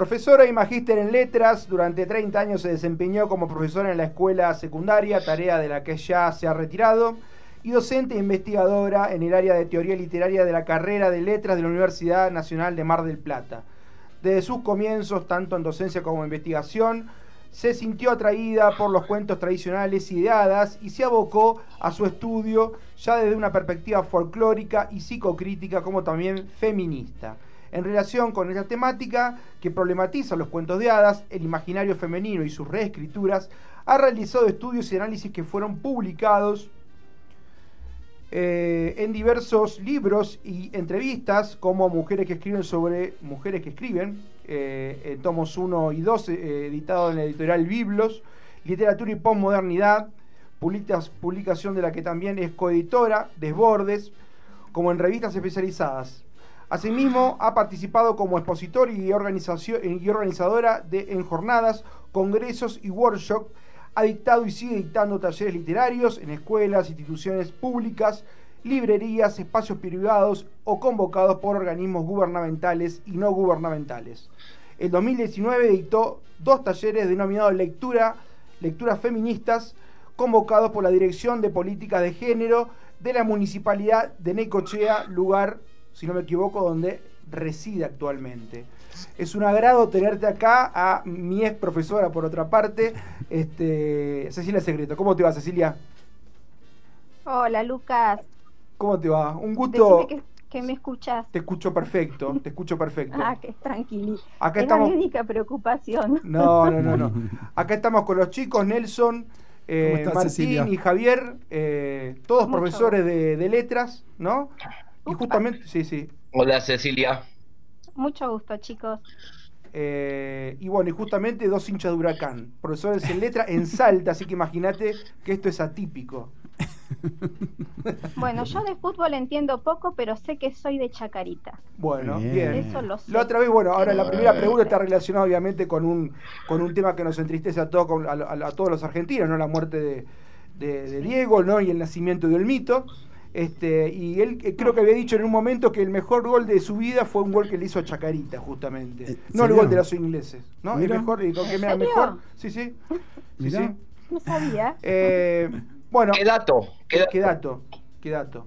Profesora y magíster en letras, durante 30 años se desempeñó como profesora en la escuela secundaria, tarea de la que ya se ha retirado, y docente e investigadora en el área de teoría literaria de la carrera de letras de la Universidad Nacional de Mar del Plata. Desde sus comienzos, tanto en docencia como en investigación, se sintió atraída por los cuentos tradicionales y de y se abocó a su estudio ya desde una perspectiva folclórica y psicocrítica como también feminista. En relación con esta temática que problematiza los cuentos de hadas, el imaginario femenino y sus reescrituras, ha realizado estudios y análisis que fueron publicados eh, en diversos libros y entrevistas, como Mujeres que escriben sobre Mujeres que escriben, eh, en tomos 1 y 2, eh, editado en la editorial Biblos, Literatura y Postmodernidad, publicación de la que también es coeditora, Desbordes, como en revistas especializadas. Asimismo, ha participado como expositor y, organizadora de, en jornadas, congresos y workshops ha dictado y sigue dictando talleres literarios en escuelas, instituciones públicas, librerías, espacios privados o convocados por organismos gubernamentales y no gubernamentales. En 2019 dictó dos talleres denominados Lectura, Lecturas Feministas, convocados por la Dirección de Políticas de Género de la Municipalidad de Necochea, lugar, si no me equivoco, donde reside actualmente. Es un agrado tenerte acá a mi ex profesora, por otra parte, este, Cecilia Secreto. ¿Cómo te va, Cecilia? Hola, Lucas. ¿Cómo te va? Un gusto. Que, me escuchas. Te escucho perfecto, te escucho perfecto. ah, que tranquilo. Acá estamos... mi única preocupación. No, no, no, no. Acá estamos con los chicos, Nelson, eh, Martín y Javier, eh, todos profesores de, de, letras, ¿no? Y justamente, sí, sí. Hola, Cecilia. Mucho gusto, chicos. Eh, y bueno, y justamente dos hinchas de huracán, profesores en letra en Salta, así que imagínate que esto es atípico. Bueno, yo de fútbol entiendo poco, pero sé que soy de Chacarita. Bueno, bien. Eso lo sé. La otra vez, bueno, ahora la primera pregunta está relacionada obviamente con un, con un tema que nos entristece a, todos, a, todos los argentinos, ¿no? La muerte de, de Diego, ¿no? Y el nacimiento del mito. Este, y él eh, creo que había dicho en un momento que el mejor gol de su vida fue un gol que le hizo a Chacarita, justamente. Eh, no el gol de los ingleses, ¿no? El mejor, y que me mejor. Sí, sí. sí, sí. No sabía. Eh, bueno. ¿Qué dato? ¿Qué, ¿Qué dato? ¿Qué dato?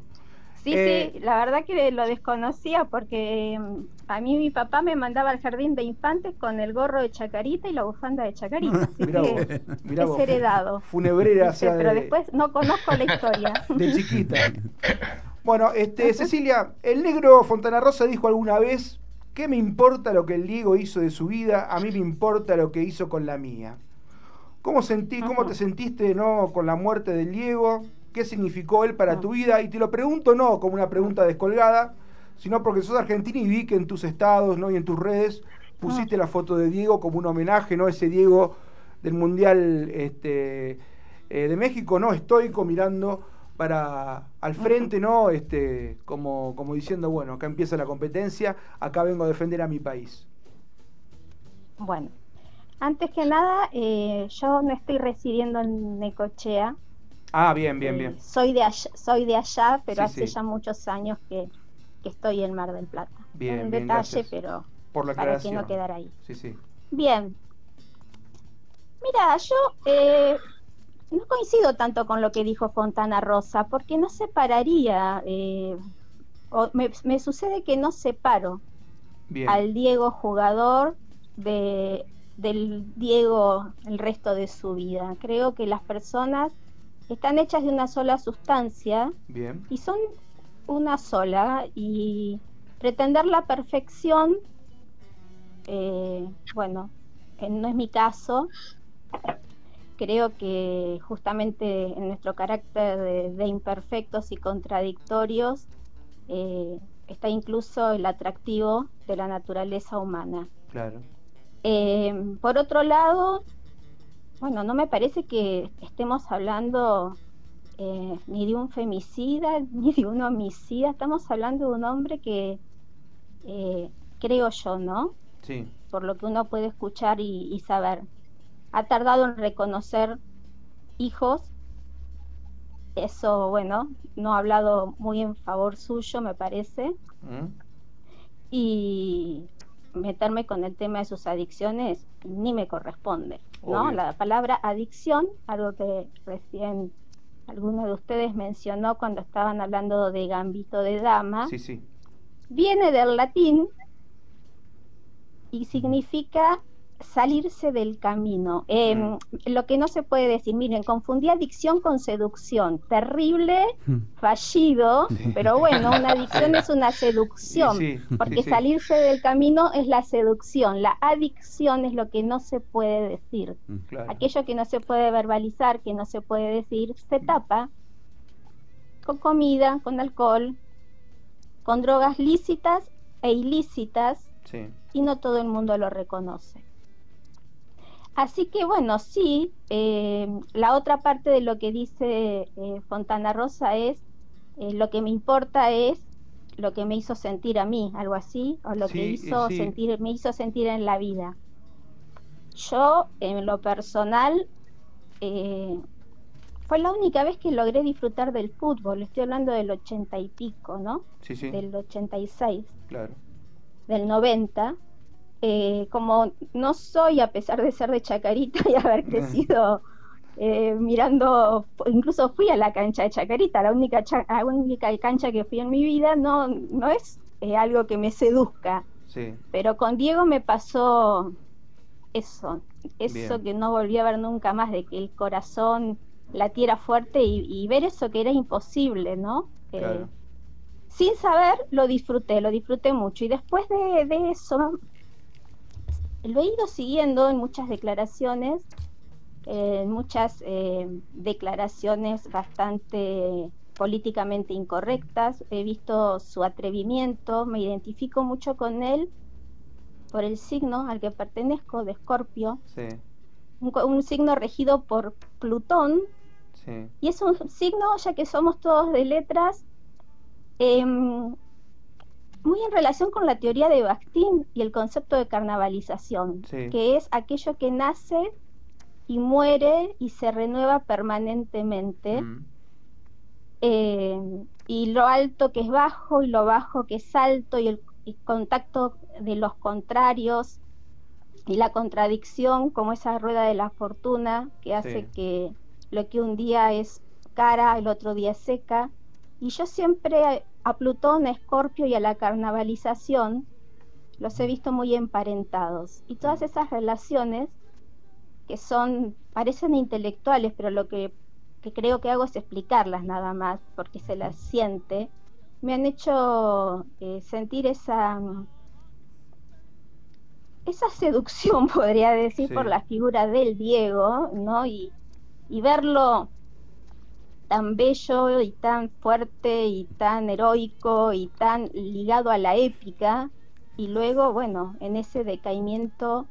Sí, eh, sí, la verdad que lo desconocía porque mm, a mí mi papá me mandaba al jardín de infantes con el gorro de chacarita y la bufanda de chacarita. Así que es heredado. Funebrera, Pero después no conozco la historia. De chiquita. Bueno, este, Cecilia, el negro Fontana Rosa dijo alguna vez, ¿qué me importa lo que el Diego hizo de su vida? A mí me importa lo que hizo con la mía. ¿Cómo, sentí, cómo te sentiste no, con la muerte del Diego? Qué significó él para ah. tu vida. Y te lo pregunto no como una pregunta descolgada, sino porque sos argentina y vi que en tus estados ¿no? y en tus redes pusiste ah. la foto de Diego como un homenaje, ¿no? Ese Diego del Mundial este, eh, de México, ¿no? Estoico mirando para al frente, ¿no? Este, como, como diciendo, bueno, acá empieza la competencia, acá vengo a defender a mi país. Bueno, antes que nada, eh, yo no estoy residiendo en Necochea, Ah, bien, bien, bien. Soy de allá, soy de allá pero hace ya muchos años que, estoy en Mar del Plata. Bien, en detalle, pero Por la para que no quedar ahí. Sí, sí. Bien. Mira, yo eh, no coincido tanto con lo que dijo Fontana Rosa, porque no separaría, eh, me, sucede que no separo al Diego jugador de, del Diego el resto de su vida. Creo que las personas están hechas de una sola sustancia Bien. y son una sola y pretender la perfección, eh, bueno, no es mi caso. Creo que justamente en nuestro carácter de, imperfectos y contradictorios eh, está incluso el atractivo de la naturaleza humana. Claro. Eh, por otro lado, bueno, no me parece que estemos hablando eh, ni de un femicida ni de un homicida, estamos hablando de un hombre que, eh, creo yo, ¿no? Sí. Por lo que uno puede escuchar y, saber. Ha tardado en reconocer hijos, eso, bueno, no ha hablado muy en favor suyo, me parece. Mm. Y meterme con el tema de sus adicciones ni me corresponde, ¿no? La palabra adicción, algo que recién alguno de ustedes mencionó cuando estaban hablando de gambito de dama, sí, sí. viene del latín y significa salirse del camino. Em, mm. Lo que no se puede decir, miren, confundí adicción con seducción. Terrible, mm. fallido, pero bueno, una adicción es una seducción, porque salirse del camino es la seducción. La adicción es lo que no se puede decir. Mm, Aquello que no se puede verbalizar, que no se puede decir, se tapa con comida, con alcohol, con drogas lícitas e ilícitas, y no todo el mundo lo reconoce. Así que bueno, sí, eh, la otra parte de lo que dice eh, Fontana Rosa es, eh, lo que me importa es lo que me hizo sentir a mí, algo así, o lo que hizo sentir, me hizo sentir en la vida. Yo, en lo personal, fue la única vez que logré disfrutar del fútbol, estoy hablando del ochenta y pico, ¿no? Sí, sí. Del 86. Claro. Del 90 eh, como no soy, a pesar de ser de Chacarita y haber crecido eh, mirando, incluso fui a la cancha de Chacarita, la única, única cancha que fui en mi vida, no, no es eh, algo que me seduzca. Pero con Diego me pasó eso, eso que no volví a ver nunca más, de que el corazón latiera fuerte y, ver eso que era imposible, ¿no? Sin saber, lo disfruté, lo disfruté mucho. Y después de, de eso, lo he ido siguiendo en muchas declaraciones, en muchas eh, declaraciones bastante políticamente incorrectas. He visto su atrevimiento, me identifico mucho con él por el signo al que pertenezco de Escorpio. Un, signo regido por Plutón. Y es un signo, ya que somos todos de letras, eh, muy en relación con la teoría de Bakhtin y el concepto de carnavalización, que es aquello que nace y muere y se renueva permanentemente. Mm. Eh, y lo alto que es bajo y lo bajo que es alto y el contacto de los contrarios y la contradicción como esa rueda de la fortuna que hace que lo que un día es cara, el otro día es seca. Y yo siempre a Plutón, a Escorpio y a la carnavalización los he visto muy emparentados. Y todas esas relaciones que son, parecen intelectuales, pero lo que, creo que hago es explicarlas nada más, porque se las siente, me han hecho eh, sentir esa, esa seducción, podría decir, por la figura del Diego, ¿no? Y, y verlo tan bello y tan fuerte y tan heroico y tan ligado a la épica y luego, bueno, en ese decaimiento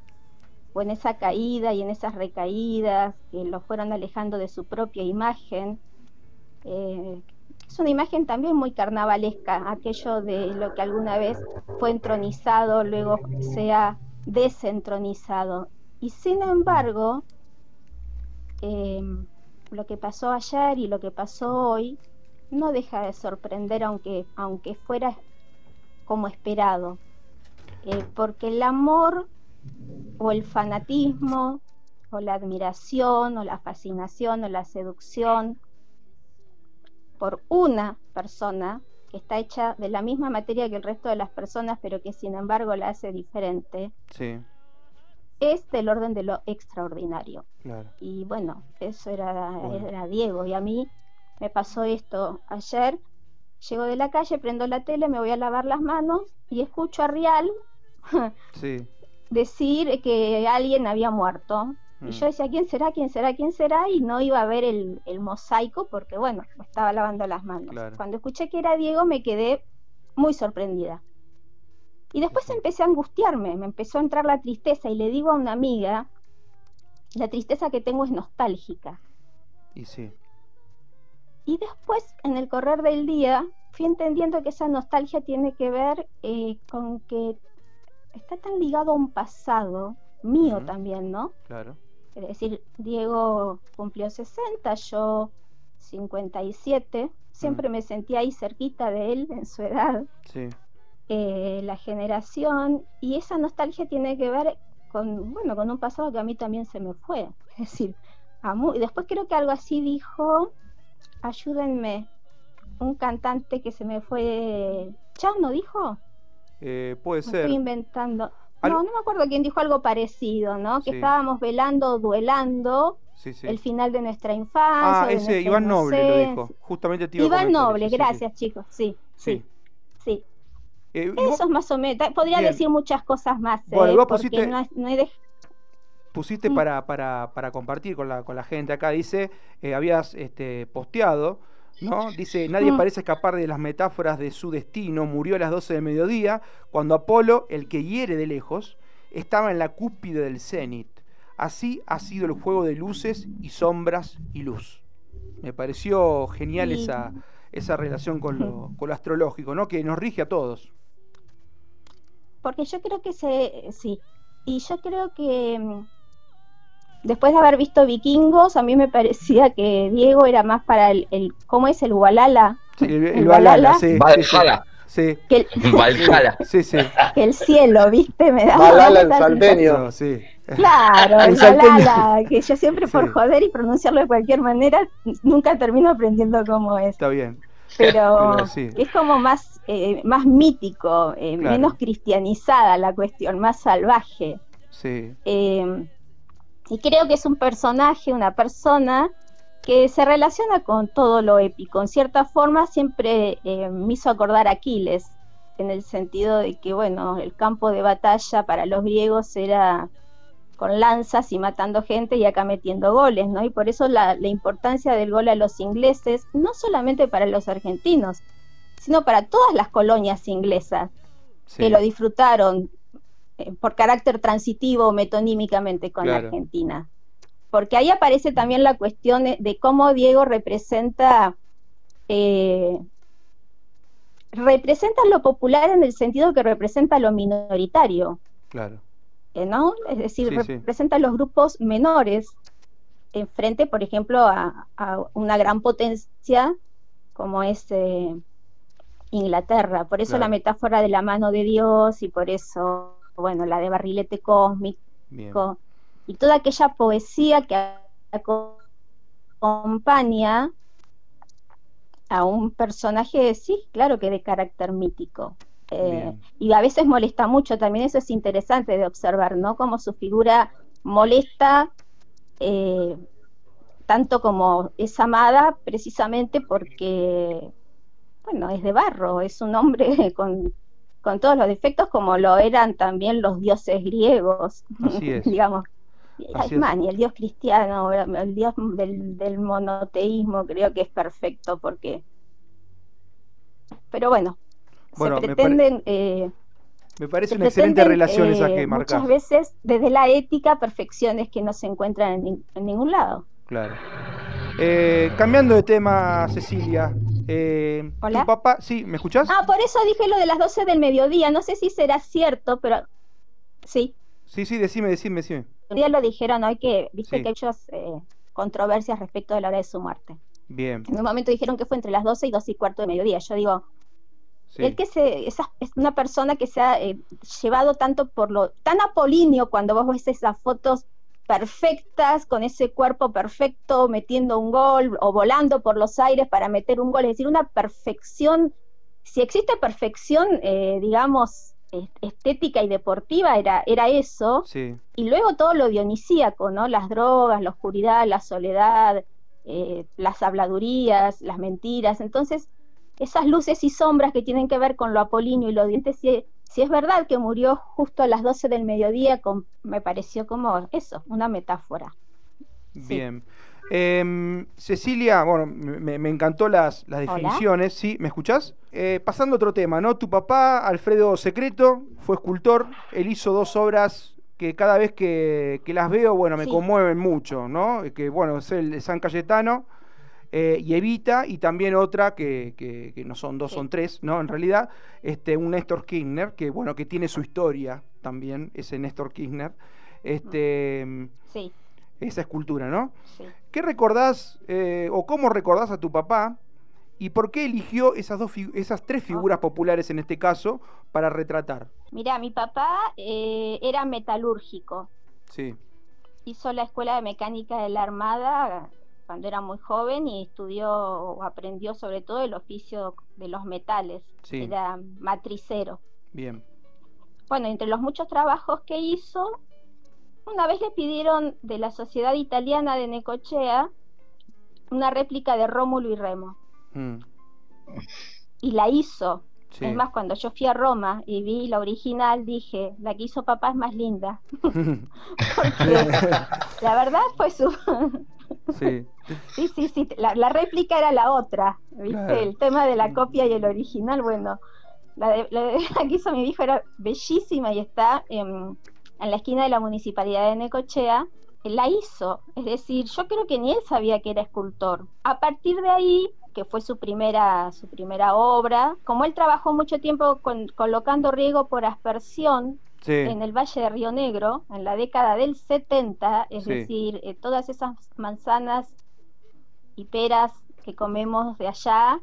o en esa caída y en esas recaídas que lo fueron alejando de su propia imagen. Eh, es una imagen también muy carnavalesca, aquello de lo que alguna vez fue entronizado, luego se ha desentronizado. Y sin embargo, eh, lo que pasó ayer y lo que pasó hoy no deja de sorprender aunque, aunque fuera como esperado. Eh, porque el amor o el fanatismo o la admiración o la fascinación o la seducción por una persona que está hecha de la misma materia que el resto de las personas pero que sin embargo la hace diferente, sí es del orden de lo extraordinario. Y bueno, eso era, era Diego. Y a mí me pasó esto ayer. Llego de la calle, prendo la tele, me voy a lavar las manos y escucho a Rial decir que alguien había muerto. Y mm. yo decía, ¿quién será? ¿Quién será? ¿Quién será? Y no iba a ver el, mosaico porque, bueno, me estaba lavando las manos. Cuando escuché que era Diego me quedé muy sorprendida. Y después empecé a angustiarme, me empezó a entrar la tristeza y le digo a una amiga, la tristeza que tengo es nostálgica. Y sí. Y después, en el correr del día, fui entendiendo que esa nostalgia tiene que ver eh, con que está tan ligado a un pasado mío también, ¿no? Claro. Es decir, Diego cumplió 60, yo 57, siempre me sentía ahí cerquita de él en su edad. Sí. Eh, la generación y esa nostalgia tiene que ver con, bueno, con un pasado que a mí también se me fue. Es decir, y después creo que algo así dijo, ayúdenme, un cantante que se me fue, ¿Chao no dijo? Eh, puede ser. Estoy inventando. No, no me acuerdo quién dijo algo parecido, ¿no? Que estábamos velando, duelando el final de nuestra infancia. Ah, ese Iván Noble lo dijo. Justamente te Iván Noble, gracias chicos, sí, sí, sí. Eh, Eso es más o menos. Podría decir muchas cosas más. Bueno, eh, pusiste, no, pusiste mm. para, para, para, compartir con la, con la gente acá. Dice, eh, habías este, posteado, ¿no? Dice, nadie mm. parece escapar de las metáforas de su destino. Murió a las 12 del mediodía, cuando Apolo, el que hiere de lejos, estaba en la cúspide del cenit. Así ha sido el juego de luces y sombras y luz. Me pareció genial esa, esa relación con lo, con lo astrológico, ¿no? Que nos rige a todos porque yo creo que se, sí, y yo creo que mm, después de haber visto Vikingos, a mí me parecía que Diego era más para el, el ¿cómo es el Walala? Sí, el, el, Walala, sí. Valhalla. Sí. Que el, Valhalla. Sí, sí. Que el cielo, ¿viste? Me da Valhalla el salteño. sí. Claro, el Valhalla, que yo siempre por joder y pronunciarlo de cualquier manera, nunca termino aprendiendo cómo es. Está bien. Pero, es como más, eh, más mítico, eh, menos cristianizada la cuestión, más salvaje. Sí. Eh, y creo que es un personaje, una persona que se relaciona con todo lo épico. En cierta forma siempre me hizo acordar a Aquiles, en el sentido de que, bueno, el campo de batalla para los griegos era con lanzas y matando gente y acá metiendo goles, ¿no? Y por eso la, importancia del gol a los ingleses, no solamente para los argentinos, sino para todas las colonias inglesas que lo disfrutaron eh, por carácter transitivo metonímicamente con la Argentina. Porque ahí aparece también la cuestión de, cómo Diego representa eh, representa lo popular en el sentido que representa lo minoritario. Claro. Eh, ¿no? Es decir, representa los grupos menores en frente, por ejemplo, a, una gran potencia como es eh, Inglaterra. Por eso la metáfora de la mano de Dios y por eso, bueno, la de barrilete cósmico y toda aquella poesía que acompaña a un personaje, sí, claro que de carácter mítico. Eh, y a veces molesta mucho, también eso es interesante de observar, ¿no? Como su figura molesta eh, tanto como es amada precisamente porque, bueno, es de barro, es un hombre con, con todos los defectos como lo eran también los dioses griegos, digamos. y el dios cristiano, el dios del, del monoteísmo creo que es perfecto porque... Pero bueno, bueno, se pretenden... Me, eh, me parece una excelente relación esa que eh, marcas. Muchas veces, desde la ética, perfecciones que no se encuentran en, ningún lado. Claro. Eh, cambiando de tema, Cecilia. Eh, ¿Hola? ¿Tu papá? Sí, ¿me escuchás? Ah, por eso dije lo de las 12 del mediodía. No sé si será cierto, pero sí. Sí, sí, decime, decime, decime. Un día lo dijeron hoy que, viste que hay muchas controversias respecto de la hora de su muerte. Bien. En un momento dijeron que fue entre las 12 y 12 y cuarto de mediodía. Yo digo, el que se, es una persona que se ha eh, llevado tanto por lo tan apolíneo cuando vos ves esas fotos perfectas, con ese cuerpo perfecto, metiendo un gol o volando por los aires para meter un gol, es decir, una perfección, si existe perfección, eh, digamos, estética y deportiva, era, era eso, y luego todo lo dionisíaco, ¿no? Las drogas, la oscuridad, la soledad, eh, las habladurías, las mentiras, entonces esas luces y sombras que tienen que ver con lo apolíneo y lo dientes, si, si es verdad que murió justo a las 12 del mediodía, me pareció como eso, una metáfora. Bien. Em, Cecilia, bueno, me, encantó las, las definiciones, ¿sí? ¿Me escuchás? Eh, pasando a otro tema, ¿no? Tu papá, Alfredo Secreto, fue escultor, él hizo dos obras que cada vez que, las veo, bueno, me conmueven mucho, ¿no? Que, bueno, es el de San Cayetano, eh, y Evita, y también otra que, que, no son dos, son tres, ¿no? En realidad, este, un Néstor Kirchner, que bueno, que tiene su historia también, ese Néstor Kirchner. Este, sí. Esa escultura, ¿no? Sí. ¿Qué recordás, eh, o cómo recordás a tu papá? ¿Y por qué eligió esas, dos esas tres figuras populares en este caso para retratar? Mira, mi papá eh, era metalúrgico. Sí. Hizo la escuela de mecánica de la Armada cuando era muy joven y estudió o aprendió sobre todo el oficio de los metales. Sí. Era matricero. Bien. Bueno, entre los muchos trabajos que hizo, una vez le pidieron de la Sociedad Italiana de Necochea una réplica de Rómulo y Remo. Mm. Y la hizo. Sí. Es más, cuando yo fui a Roma y vi la original, dije, la que hizo papá es más linda. Porque la verdad fue su... sí. sí, sí, sí. La, la réplica era la otra. ¿Viste? Claro. El tema de la copia y el original, bueno. La, de, la, de- la que hizo mi hijo era bellísima y está en, en la esquina de la municipalidad de Necochea. La hizo, es decir, yo creo que ni él sabía que era escultor. A partir de ahí, que fue su primera, su primera obra, como él trabajó mucho tiempo con- colocando riego por aspersión Sí. en el Valle de Río Negro, en la década del 70, es Sí. decir, eh, todas esas manzanas y peras que comemos de allá,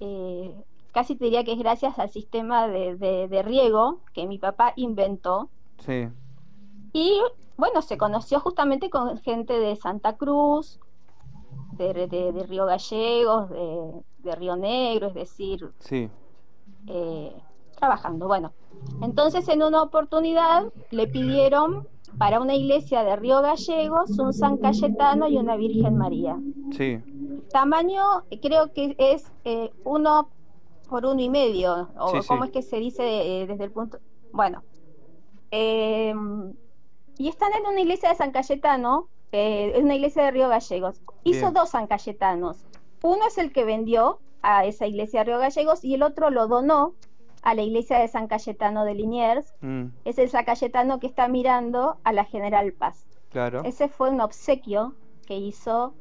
eh, casi te diría que es gracias al sistema de, de- de riego que mi papá inventó. Sí. Y bueno, se conoció justamente con gente de Santa Cruz, de, de- Río Gallegos, de, de Río Negro, es decir, Sí. eh, trabajando. Bueno, entonces en una oportunidad le pidieron para una iglesia de Río Gallegos un San Cayetano y una Virgen María. Sí. Tamaño creo que es eh, uno por uno y medio, o Sí, sí. cómo es que se dice eh, desde el punto... Bueno, eh, y están en una iglesia de San Cayetano, eh, es una iglesia de Río Gallegos. Hizo Bien. dos San Cayetanos. Uno es el que vendió a esa iglesia de Río Gallegos y el otro lo donó a la iglesia de San Cayetano de Liniers. Mm, Es el San Cayetano que está mirando a la General Paz. claro. Ese fue un obsequio que hizo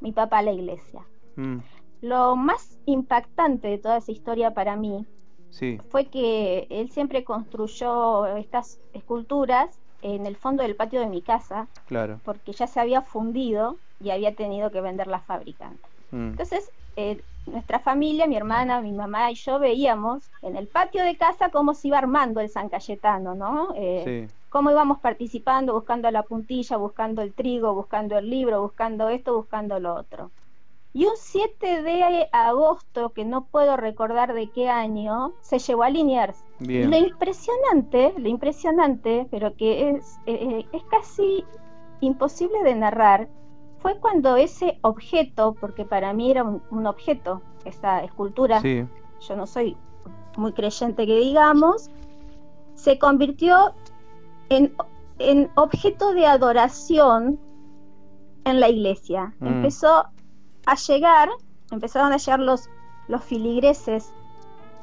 mi papá a la iglesia. Mm, Lo más impactante de toda esa historia para mí sí. fue que él siempre construyó estas esculturas en el fondo del patio de mi casa Claro. porque ya se había fundido y había tenido que vender la fábrica. Mm, Entonces, eh, nuestra familia, mi hermana, mi mamá y yo veíamos en el patio de casa cómo se iba armando el San Cayetano, ¿no? Eh, sí. cómo íbamos participando, buscando la puntilla, buscando el trigo, buscando el libro, buscando esto, buscando lo otro. Y un 7 de agosto, que no puedo recordar de qué año, se llevó a Liniers. Bien. lo impresionante, lo impresionante, pero que es, eh, es casi imposible de narrar, fue cuando ese objeto, porque para mí era un, un objeto, esta escultura, Sí. yo no soy muy creyente que digamos, se convirtió en, en objeto de adoración en la iglesia. Mm. Empezó a llegar, empezaron a llegar los, los filigreses,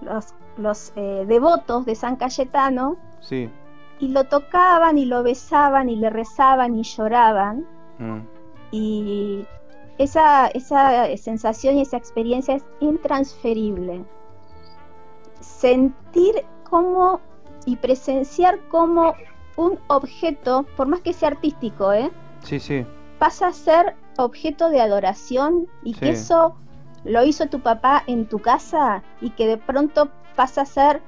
los, los eh, devotos de San Cayetano, Sí. y lo tocaban y lo besaban y le rezaban y lloraban. Mm, Y esa, esa sensación y esa experiencia es intransferible. Sentir cómo y presenciar cómo un objeto, por más que sea artístico, ¿eh? Sí, sí. pasa a ser objeto de adoración y que eso lo hizo tu papá en tu casa y que de pronto pasa a ser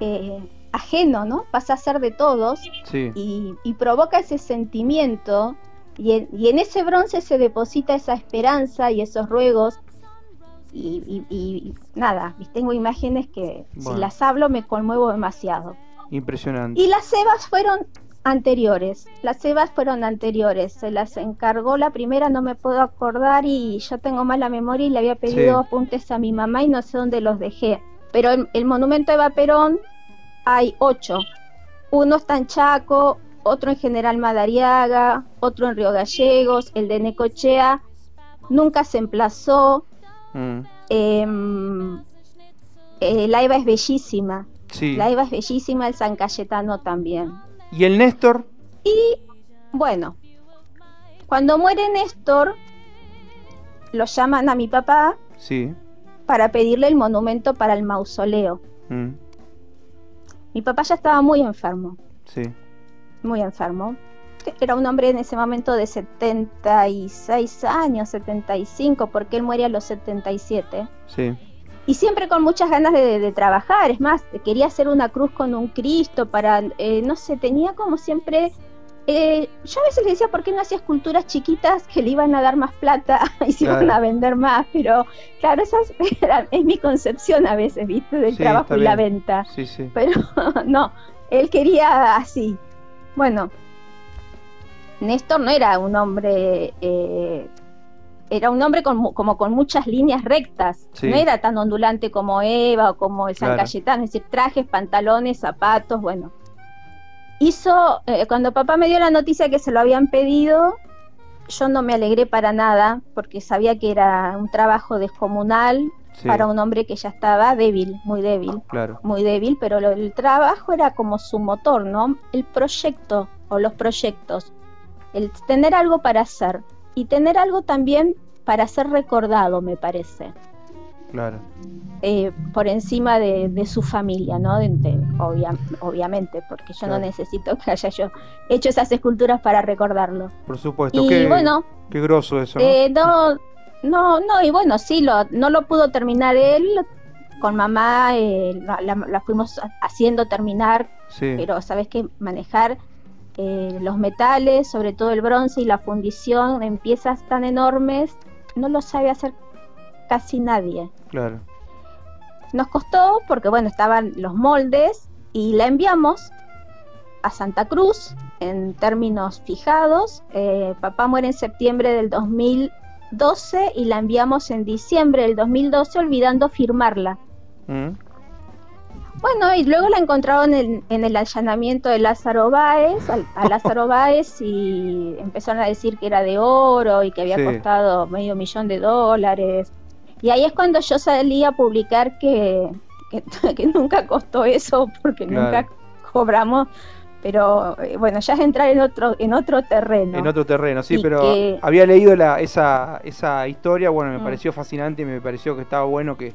eh, ajeno, ¿no? Pasa a ser de todos y provoca ese sentimiento y en, y en ese bronce se deposita esa esperanza y esos ruegos y, y- y nada, tengo imágenes que Bueno. si las hablo me conmuevo demasiado. Impresionante. Y las cebas fueron anteriores, las cebas fueron anteriores, se las encargó la primera, no me puedo acordar y yo tengo mala memoria y le había pedido Sí. apuntes a mi mamá y no sé dónde los dejé. Pero el, el monumento de Eva Perón hay ocho, uno está en Chaco, otro en General Madariaga, otro en Río Gallegos, el de Necochea nunca se emplazó, Mm, em, eh, la Eva es bellísima, sí. la Eva es bellísima, el San Cayetano también. ¿Y el Néstor? Y bueno, cuando muere Néstor, lo llaman a mi papá Sí. para pedirle el monumento para el mausoleo. Mm, Mi papá ya estaba muy enfermo, sí. Muy enfermo. era un hombre en ese momento de 76 años, 75, porque él muere a los 77. Sí. Y siempre con muchas ganas de, trabajar, es más, quería hacer una cruz con un Cristo para, eh, no sé, tenía como siempre eh, yo a veces le decía, ¿por qué no hacía esculturas chiquitas que le iban a dar más plata y se iban a vender más? Pero claro, esa es mi concepción a veces, ¿viste? Del trabajo y la venta. Sí, sí. Pero no, él quería así. Bueno, Néstor no era un hombre... Eh, era un hombre con, como con muchas líneas rectas, no era tan ondulante como Eva o como el San Cayetano, es decir, trajes, pantalones, zapatos, bueno, hizo, eh, cuando papá me dio la noticia que se lo habían pedido, yo no me alegré para nada, porque sabía que era un trabajo descomunal para un hombre que ya estaba débil, muy débil, claro. muy débil, pero el trabajo era como su motor, ¿no? El proyecto o los proyectos, el tener algo para hacer y tener algo también para ser recordado, me parece. Claro. Eh, por encima de, su familia, ¿no? obviamente, porque yo no necesito que haya yo hecho esas esculturas para recordarlo. Por supuesto. Y qué, bueno, qué groso eso. Eh, ¿no? No, no, y bueno, sí, lo, no lo pudo terminar él. Con mamá eh, la, fuimos haciendo terminar, pero sabes que manejar los metales, sobre todo el bronce y la fundición en piezas tan enormes, no lo sabe hacer casi nadie. Claro. Nos costó porque, bueno, estaban los moldes y la enviamos a Santa Cruz en términos fijados. Eh, papá muere en septiembre del 2012 y la enviamos en diciembre del 2012 olvidando firmarla. Mm. Bueno, y luego la encontraron en, el allanamiento de Lázaro Báez, a, Lázaro Báez, y empezaron a decir que era de oro y que había costado medio millón de dólares. Y ahí es cuando yo salí a publicar que, que, nunca costó eso porque nunca cobramos pero eh, bueno, ya es entrar en otro en otro terreno. En otro terreno, sí, pero había leído la, esa, esa historia, bueno, me mm. pareció fascinante y me pareció que estaba bueno que,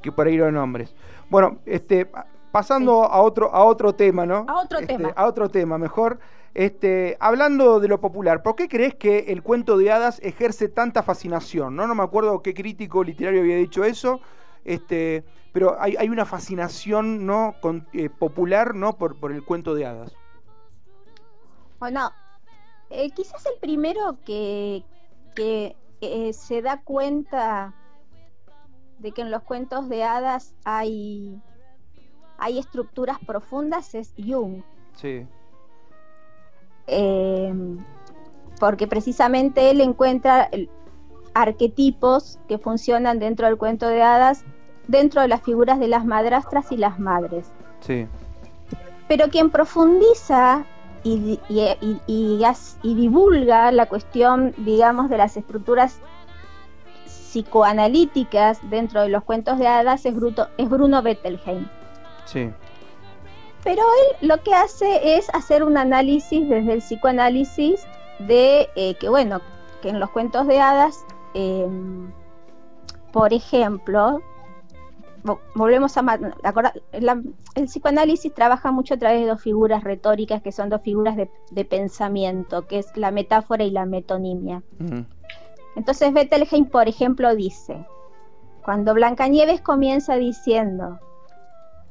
que por ahí los nombres. Bueno, este pasando a otro a otro tema, ¿no? A otro este, tema. A otro tema, mejor. Este, hablando de lo popular, ¿por qué crees que el cuento de hadas ejerce tanta fascinación? No, no me acuerdo qué crítico literario había dicho eso, este, pero hay, una fascinación ¿no? Eh, popular ¿no? Por, por, el cuento de hadas. Bueno, eh, quizás el primero que, que eh, se da cuenta de que en los cuentos de hadas hay, hay estructuras profundas es Jung. Sí. Eh, porque precisamente él encuentra arquetipos que funcionan dentro del cuento de hadas, dentro de las figuras de las madrastras y las madres. Sí. Pero quien profundiza y, y, divulga la cuestión, digamos, de las estructuras psicoanalíticas dentro de los cuentos de hadas es, es Bruno Bettelheim. Sí. Pero él lo que hace es hacer un análisis desde el psicoanálisis de que, bueno, que en los cuentos de hadas, em, por ejemplo, volvemos a el psicoanálisis trabaja mucho a través de dos figuras retóricas que son dos figuras de, pensamiento, que es la metáfora y la metonimia. Entonces Bettelheim, por ejemplo, dice, cuando Blancanieves comienza diciendo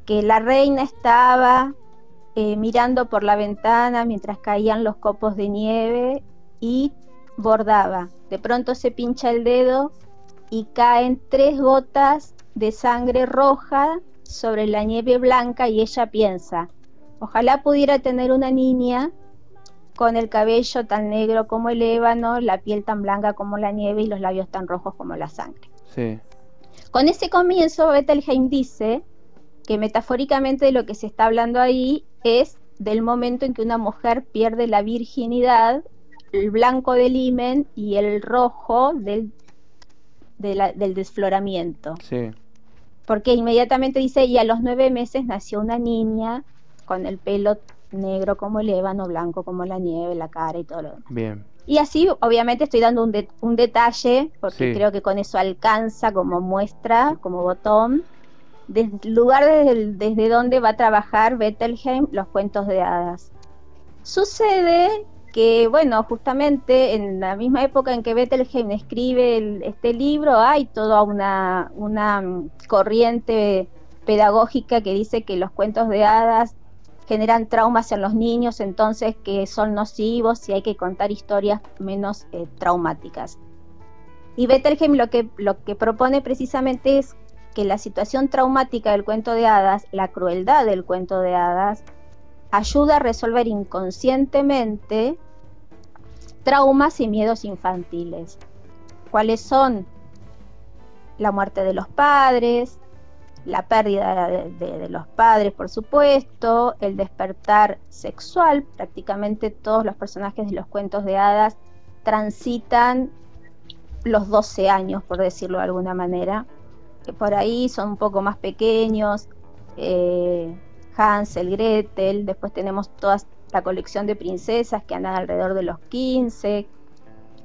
que la reina estaba eh, mirando por la ventana mientras caían los copos de nieve y bordaba. De pronto se pincha el dedo y caen tres gotas de sangre roja sobre la nieve blanca y ella piensa, ojalá pudiera tener una niña con el cabello tan negro como el ébano, la piel tan blanca como la nieve y los labios tan rojos como la sangre. Sí. Con ese comienzo, Bettelheim dice que metafóricamente lo que se está hablando ahí es del momento en que una mujer pierde la virginidad, el blanco del himen y el rojo del, del desfloramiento. Sí. Porque inmediatamente dice, y a los nueve meses nació una niña con el pelo negro como el ébano, blanco como la nieve, la cara y todo lo demás. Bien. Y así, obviamente, estoy dando un, un detalle, porque creo que con eso alcanza como muestra, como botón, desde el lugar desde, desde donde va a trabajar Bettelheim los cuentos de hadas. Sucede que bueno, justamente en la misma época en que Bettelheim escribe este libro, hay toda una, una mm, corriente pedagógica que dice que los cuentos de hadas generan traumas en los niños, entonces que son nocivos y hay que contar historias menos eh, traumáticas. Y Bettelheim lo que, lo que propone precisamente es que la situación traumática del cuento de hadas, la crueldad del cuento de hadas, ayuda a resolver inconscientemente traumas y miedos infantiles. ¿Cuáles son? La muerte de los padres, la pérdida de, los padres, por supuesto, el despertar sexual. Prácticamente todos los personajes de los cuentos de hadas transitan los 12 años, por decirlo de alguna manera. Que por ahí son un poco más pequeños. Eh, Hansel, Gretel, después tenemos toda la colección de princesas que andan alrededor de los 15.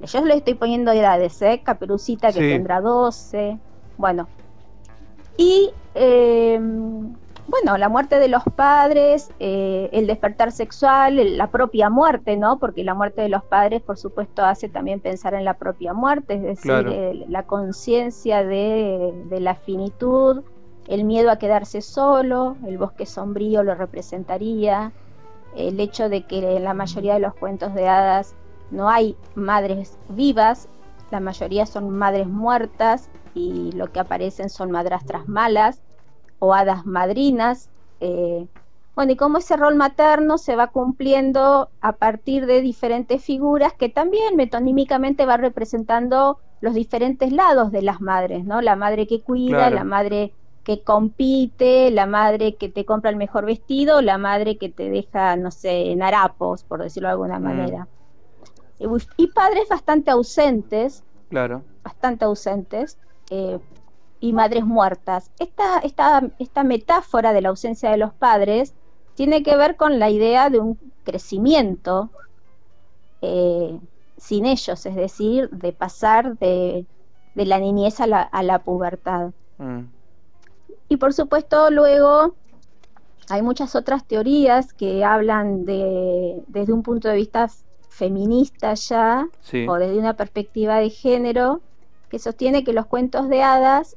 Yo le estoy poniendo edades, ¿eh? Caperucita que tendrá 12. Bueno, y eh, bueno, la muerte de los padres, eh, el despertar sexual, la propia muerte, ¿no? Porque la muerte de los padres, por supuesto, hace también pensar en la propia muerte, es decir, la conciencia de, de, la finitud, el miedo a quedarse solo, el bosque sombrío lo representaría, el hecho de que en la mayoría de los cuentos de hadas no hay madres vivas, la mayoría son madres muertas y lo que aparecen son madrastras malas o hadas madrinas. Eh, bueno, y cómo ese rol materno se va cumpliendo a partir de diferentes figuras que también metonímicamente va representando los diferentes lados de las madres, ¿no? La madre que cuida, la madre que compite, la madre que te compra el mejor vestido, la madre que te deja, no sé, en harapos, por decirlo de alguna mm. manera. Y padres bastante ausentes, claro. bastante ausentes, eh, y madres muertas. Esta, esta, esta metáfora de la ausencia de los padres tiene que ver con la idea de un crecimiento eh, sin ellos, es decir, de pasar de, la niñez a la, pubertad. Mm. Y por supuesto luego hay muchas otras teorías que hablan de, desde un punto de vista feminista ya, o desde una perspectiva de género, que sostiene que los cuentos de hadas,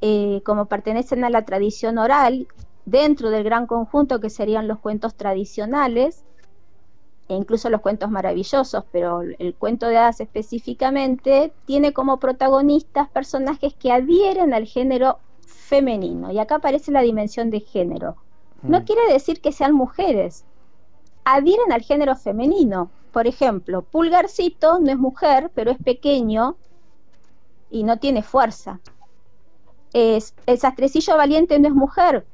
eh, como pertenecen a la tradición oral, dentro del gran conjunto que serían los cuentos tradicionales, e incluso los cuentos maravillosos, pero el cuento de hadas específicamente, tiene como protagonistas personajes que adhieren al género femenino. Y acá aparece la dimensión de género. No mm. quiere decir que sean mujeres, adhieren al género femenino. Por ejemplo, Pulgarcito no es mujer, pero es pequeño y no tiene fuerza. Es, el sastrecillo valiente no es mujer,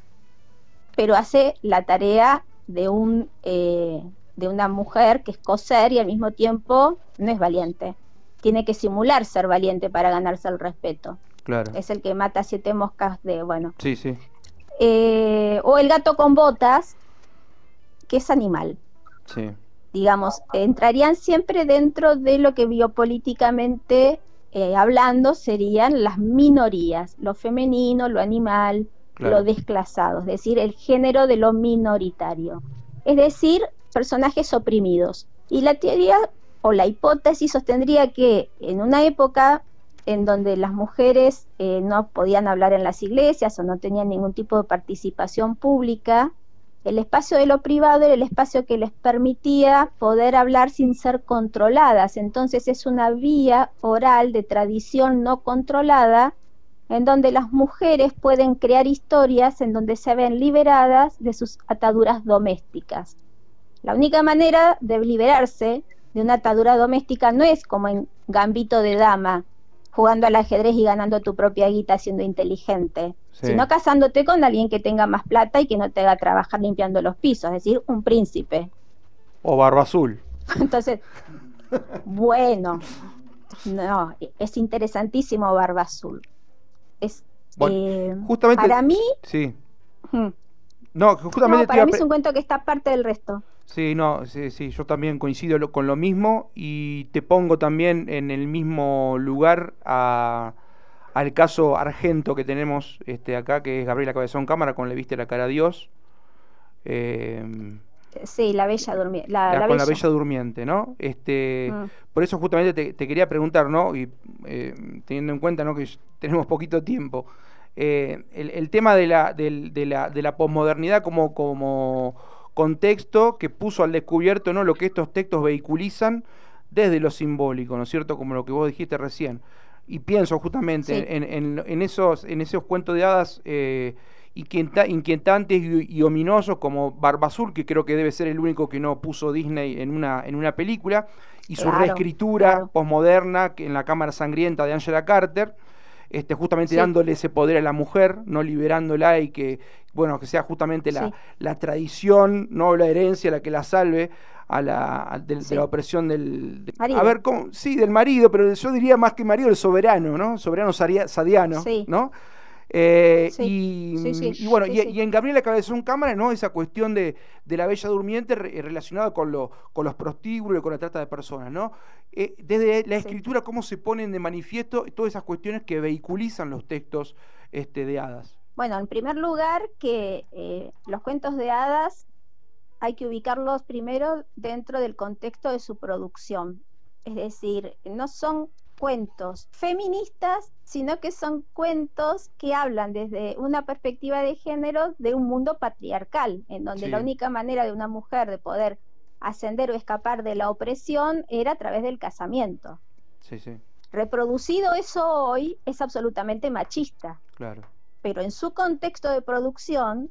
pero hace la tarea de, un, eh, de una mujer que es coser y al mismo tiempo no es valiente. Tiene que simular ser valiente para ganarse el respeto. Claro. Es el que mata siete moscas de, bueno. Sí, sí. Eh, o el gato con botas, que es animal. Sí. Digamos, entrarían siempre dentro de lo que biopolíticamente eh, hablando serían las minorías, lo femenino, lo animal, lo desclasado, es decir, el género de lo minoritario, es decir, personajes oprimidos. Y la teoría o la hipótesis sostendría que en una época en donde las mujeres eh, no podían hablar en las iglesias o no tenían ningún tipo de participación pública, el espacio de lo privado era el espacio que les permitía poder hablar sin ser controladas. Entonces es una vía oral de tradición no controlada en donde las mujeres pueden crear historias en donde se ven liberadas de sus ataduras domésticas. La única manera de liberarse de una atadura doméstica no es como en Gambito de Dama, jugando al ajedrez y ganando tu propia guita siendo inteligente, sino casándote con alguien que tenga más plata y que no te haga trabajar limpiando los pisos, es decir, un príncipe. O barba azul. Entonces, bueno, no, es interesantísimo barba azul. Es eh, justamente para mí. Sí. No, justamente. para mí es un cuento que está aparte del resto. Sí, no, sí, sí, yo también coincido con lo mismo y te pongo también en el mismo lugar a al caso Argento que tenemos este, acá, que es Gabriela Cabezón Cámara con Le viste la cara a Dios. Eh, Sí, la Bella Durmiente. La, con la Bella Durmiente, ¿no? Este, mm. Por eso justamente te, quería preguntar, ¿no? Y eh, teniendo en cuenta ¿no? que tenemos poquito tiempo, eh, el, tema de la, de, la, de la posmodernidad como, como contexto que puso al descubierto ¿no? lo que estos textos vehiculizan desde lo simbólico, ¿no es cierto? Como lo que vos dijiste recién. Y pienso justamente en, en, esos, en esos cuentos de hadas eh, inquietantes y, ominosos como Barba Azul, que creo que debe ser el único que no puso Disney en una, en una película, y su reescritura posmoderna en la Cámara Sangrienta de Angela Carter, este, justamente dándole ese poder a la mujer, no liberándola y que, bueno, que sea justamente la, la tradición, no la herencia la que la salve a la, de, la opresión del... a ver, ¿cómo? sí, del marido, pero yo diría más que marido, el soberano, ¿no? Soberano sadiano, ¿no? Eh, y, bueno, y, en Gabriela Cabezón Cámara, ¿no? Esa cuestión de, la bella durmiente relacionada con, lo, con los prostíbulos y con la trata de personas, ¿no? Eh, desde la escritura, ¿cómo se ponen de manifiesto todas esas cuestiones que vehiculizan los textos este, de hadas? Bueno, en primer lugar, que eh, los cuentos de hadas hay que ubicarlos primero dentro del contexto de su producción. Es decir, no son cuentos feministas, sino que son cuentos que hablan desde una perspectiva de género de un mundo patriarcal, en donde la única manera de una mujer de poder ascender o escapar de la opresión era a través del casamiento. Reproducido eso hoy es absolutamente machista. Claro. Pero en su contexto de producción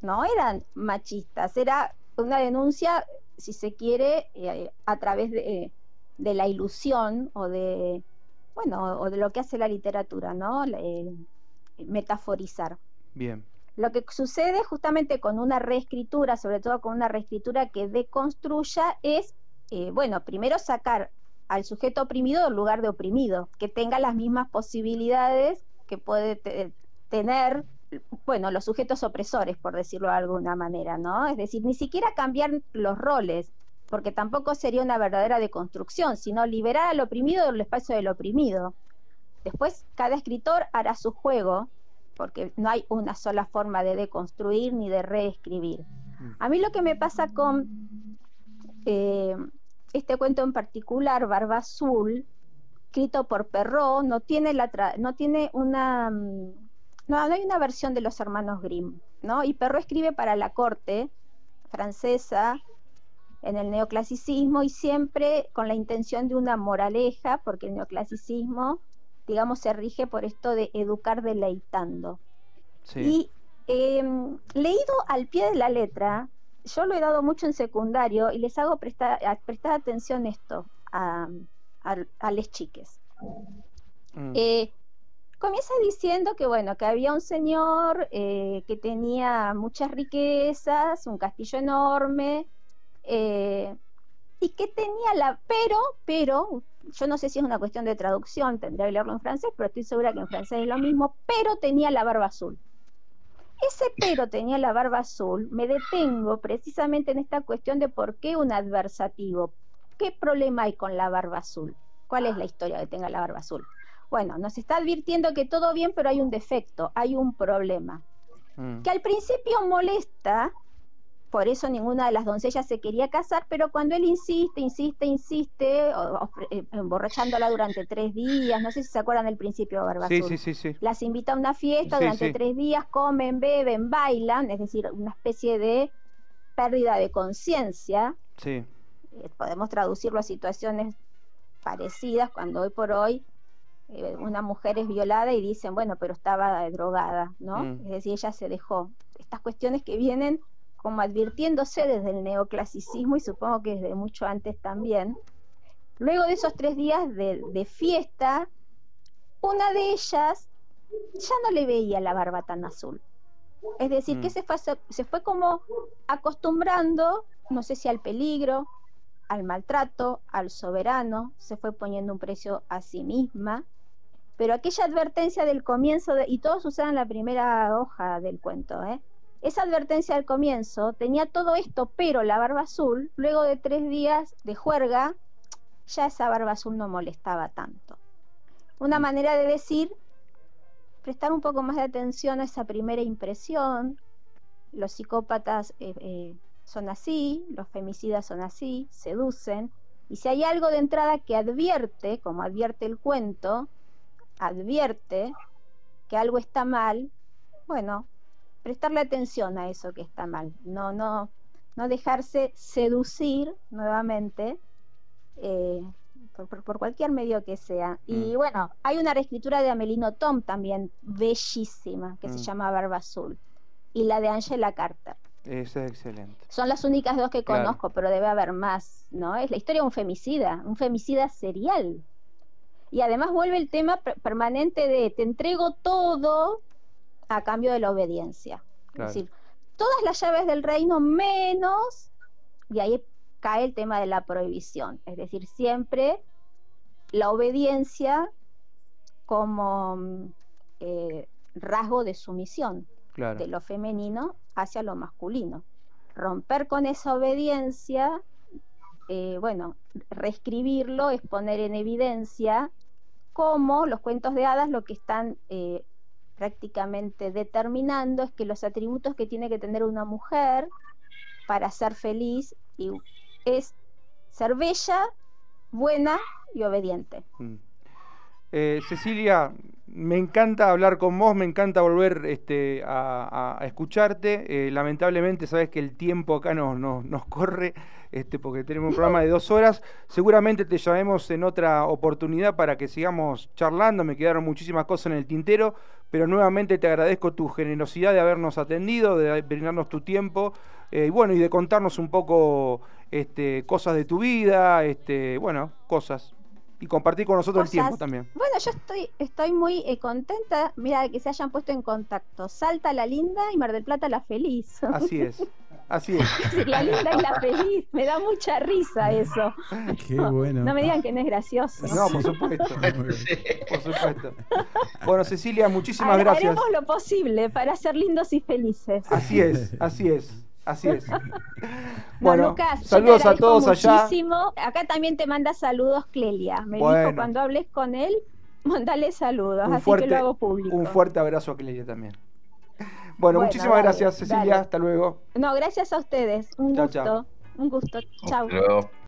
no eran machistas, era una denuncia, si se quiere, eh, a través de, de la ilusión o de, bueno, o de lo que hace la literatura, ¿no? Eh, metaforizar. Bien. Lo que sucede justamente con una reescritura, sobre todo con una reescritura que deconstruya, es, eh, bueno, primero sacar al sujeto oprimido del lugar de oprimido, que tenga las mismas posibilidades que puede tener, bueno, los sujetos opresores, por decirlo de alguna manera, ¿no? Es decir, ni siquiera cambiar los roles, porque tampoco sería una verdadera deconstrucción, sino liberar al oprimido del espacio del oprimido. Después, cada escritor hará su juego, porque no hay una sola forma de deconstruir ni de reescribir. A mí lo que me pasa con eh, este cuento en particular, Barba Azul, escrito por Perrault, no tiene, la no tiene una... Mm, no, hay una versión de los hermanos Grimm, ¿no? Y Perrault escribe para la corte francesa en el neoclasicismo y siempre con la intención de una moraleja, porque el neoclasicismo, digamos, se rige por esto de educar deleitando. Y em, leído al pie de la letra, yo lo he dado mucho en secundario y les hago prestar, prestar atención esto a, a, les chiques. Mm. Eh, comienza diciendo que bueno, que había un señor eh, que tenía muchas riquezas, un castillo enorme, eh, y que tenía la, pero, pero, yo no sé si es una cuestión de traducción, tendría que leerlo en francés, pero estoy segura que en francés es lo mismo, pero tenía la barba azul. Ese pero tenía la barba azul, me detengo precisamente en esta cuestión de por qué un adversativo. ¿Qué problema hay con la barba azul? ¿Cuál es la historia de tenga la barba azul? Bueno, nos está advirtiendo que todo bien, pero hay un defecto, hay un problema. Mm. Que al principio molesta, por eso ninguna de las doncellas se quería casar, pero cuando él insiste, insiste, insiste, eh, emborrachándola durante tres días, no sé si se acuerdan del principio sí, sí, sí, las invita a una fiesta durante tres días, comen, beben, bailan, es decir, una especie de pérdida de conciencia. Sí. Eh, podemos traducirlo a situaciones parecidas cuando hoy por hoy eh, una mujer es violada y dicen, bueno, pero estaba drogada, ¿no? Mm. Es decir, ella se dejó. Estas cuestiones que vienen como advirtiéndose desde el neoclasicismo y supongo que desde mucho antes también. Luego de esos tres días de, fiesta, una de ellas ya no le veía la barba tan azul. Es decir, que mm. se fue, se fue como acostumbrando, no sé si al peligro, al maltrato, al soberano, se fue poniendo un precio a sí misma, pero aquella advertencia del comienzo, de, y todo sucede en la primera hoja del cuento, ¿eh? Esa advertencia al comienzo tenía todo esto, pero la barba azul, luego de tres días de juerga, ya esa barba azul no molestaba tanto. Una mm. manera de decir, prestar un poco más de atención a esa primera impresión. Los psicópatas eh, eh, son así, los femicidas son así, seducen, y si hay algo de entrada que advierte, como advierte el cuento, advierte que algo está mal, bueno, prestarle atención a eso que está mal, no, no, no dejarse seducir nuevamente eh, por, cualquier medio que sea. Y mm. bueno, hay una reescritura de Amelino Tom también bellísima, que se mm. llama Barba Azul, y la de Angela Carter. Esa es excelente. Son las únicas dos que conozco, pero debe haber más, ¿no? Es la historia de un femicida, un femicida serial. Y además vuelve el tema permanente de te entrego todo a cambio de la obediencia. Es decir, todas las llaves del reino menos, y ahí cae el tema de la prohibición. Es decir, siempre la obediencia como mm, eh, rasgo de sumisión de lo femenino hacia lo masculino. Romper con esa obediencia, eh, bueno, reescribirlo es poner en evidencia cómo los cuentos de hadas lo que están eh, prácticamente determinando es que los atributos que tiene que tener una mujer para ser feliz y es ser bella, buena y obediente. Mm. Eh, Cecilia, me encanta hablar con vos, me encanta volver este, a, escucharte. Eh, lamentablemente, sabes que el tiempo acá nos, nos, corre, este, porque tenemos un programa de dos horas. Seguramente te llamemos en otra oportunidad para que sigamos charlando. Me quedaron muchísimas cosas en el tintero, pero nuevamente te agradezco tu generosidad de habernos atendido, de brindarnos tu tiempo eh, y bueno, y de contarnos un poco este, cosas de tu vida, este, bueno, cosas y compartir con nosotros el tiempo también. Bueno, yo estoy, estoy muy eh, contenta, mira, de que se hayan puesto en contacto. Salta la linda y Mar del Plata la feliz. Así es. Así es. la linda y la feliz. Me da mucha risa eso. Qué bueno. No me digan que no es gracioso. No, por supuesto. por supuesto. Bueno, Cecilia, muchísimas gracias. Haremos lo posible para ser lindos y felices. Así es, así es. Así es. bueno, saludos a todos muchísimo. allá. Acá también te manda saludos Clelia. Me dijo cuando hables con él, mandale saludos, así que lo hago público. Un fuerte abrazo a Clelia también. Bueno, muchísimas gracias Cecilia, hasta luego. No, gracias a ustedes. Un gusto. Un gusto. Chao.